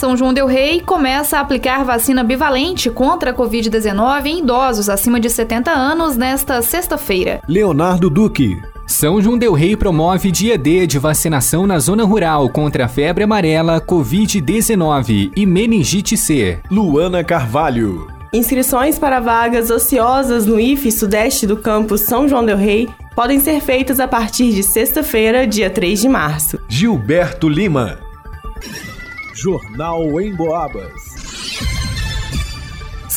São João Del Rei começa a aplicar vacina bivalente contra a Covid-19 em idosos acima de 70 anos nesta sexta-feira. Leonardo Duque. São João Del Rei promove dia D de vacinação na zona rural contra a febre amarela, Covid-19 e meningite C. Luana Carvalho. Inscrições para vagas ociosas no IFE Sudeste do campus São João Del Rei podem ser feitas a partir de sexta-feira, dia 3 de março. Gilberto Lima. Jornal em Boabas.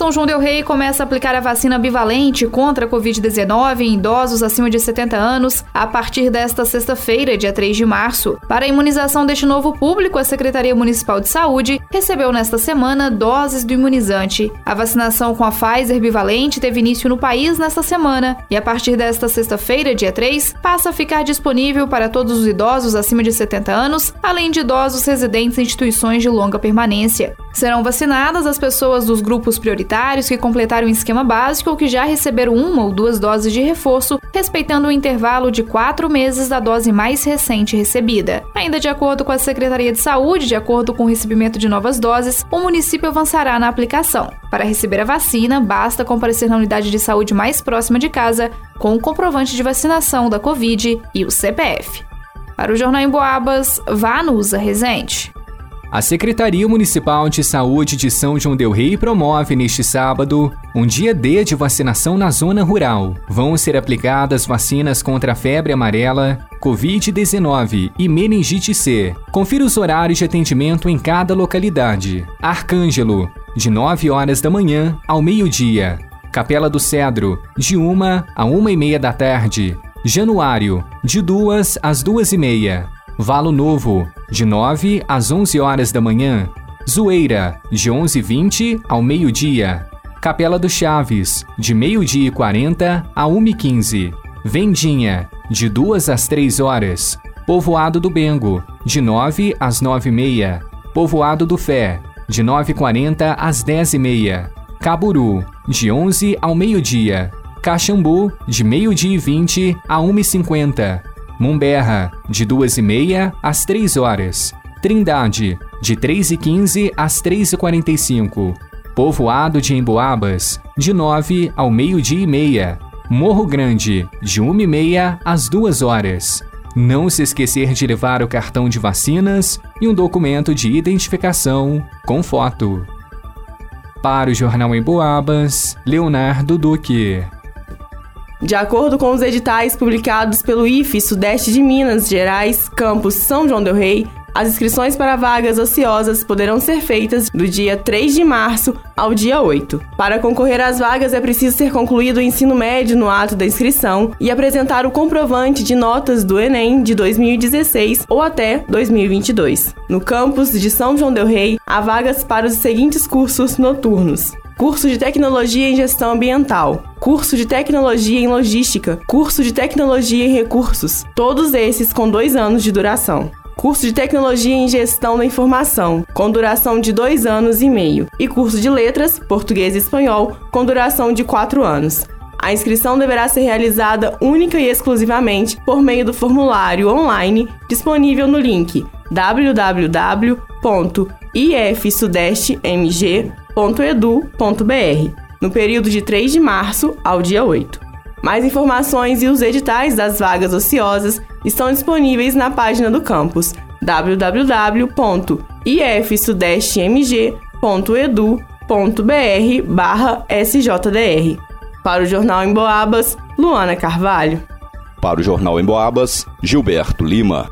São João Del Rei começa a aplicar a vacina bivalente contra a Covid-19 em idosos acima de 70 anos a partir desta sexta-feira, dia 3 de março. Para a imunização deste novo público, a Secretaria Municipal de Saúde recebeu nesta semana doses do imunizante. A vacinação com a Pfizer bivalente teve início no país nesta semana e a partir desta sexta-feira, dia 3, passa a ficar disponível para todos os idosos acima de 70 anos, além de idosos residentes em instituições de longa permanência. Serão vacinadas as pessoas dos grupos prioritários que completaram o esquema básico ou que já receberam uma ou duas doses de reforço, respeitando o intervalo de quatro meses da dose mais recente recebida. Ainda de acordo com a Secretaria de Saúde, de acordo com o recebimento de novas doses, o município avançará na aplicação. Para receber a vacina, basta comparecer na unidade de saúde mais próxima de casa com o comprovante de vacinação da Covid e o CPF. Para o Jornal em Boabas, vá no Usa Resente. A Secretaria Municipal de Saúde de São João Del Rei promove neste sábado um dia D de vacinação na zona rural. Vão ser aplicadas vacinas contra a febre amarela, Covid-19 e meningite C. Confira os horários de atendimento em cada localidade. Arcângelo, de 9 horas da manhã ao meio-dia. Capela do Cedro, de 1 a 1 e meia da tarde. Januário, de 2 às 2 e meia. Valo Novo, de 9 às 11 horas da manhã. Zoeira, de 11h20 ao meio-dia. Capela do Chaves, de meio-dia e 40 a 1h15. Vendinha, de 2 às 3 horas. Povoado do Bengo, de 9 às 9h30. Povoado do Fé, de 9h40 às 10h30. Caburu, de 11 ao meio-dia. Caxambu, de meio-dia e 20 a 1h50. Mumberra, de 2h30 às 3 horas. Trindade, de 3h15 às 3h45. Povoado de Emboabas, de 9 ao meio-dia e meia. Morro Grande, de 1h30 às 2 horas. Não se esquecer de levar o cartão de vacinas e um documento de identificação com foto. Para o Jornal Emboabas, Leonardo Duque. De acordo com os editais publicados pelo IFE Sudeste de Minas Gerais, campus São João del Rei, as inscrições para vagas ociosas poderão ser feitas do dia 3 de março ao dia 8. Para concorrer às vagas é preciso ter concluído o ensino médio no ato da inscrição e apresentar o comprovante de notas do Enem de 2016 ou até 2022. No campus de São João del Rei, há vagas para os seguintes cursos noturnos: curso de Tecnologia em Gestão Ambiental, curso de Tecnologia em Logística, curso de Tecnologia em Recursos, todos esses com dois anos de duração. Curso de Tecnologia em Gestão da Informação, com duração de dois anos e meio, e curso de Letras, Português e Espanhol, com duração de quatro anos. A inscrição deverá ser realizada única e exclusivamente por meio do formulário online disponível no link www.ifsudestemg.com www.edu.br, no período de 3 de março ao dia 8. Mais informações e os editais das vagas ociosas estão disponíveis na página do campus www.ifsudestemg.edu.br/sjdr. Para o Jornal em Boabas, Luana Carvalho. Para o Jornal em Boabas, Gilberto Lima.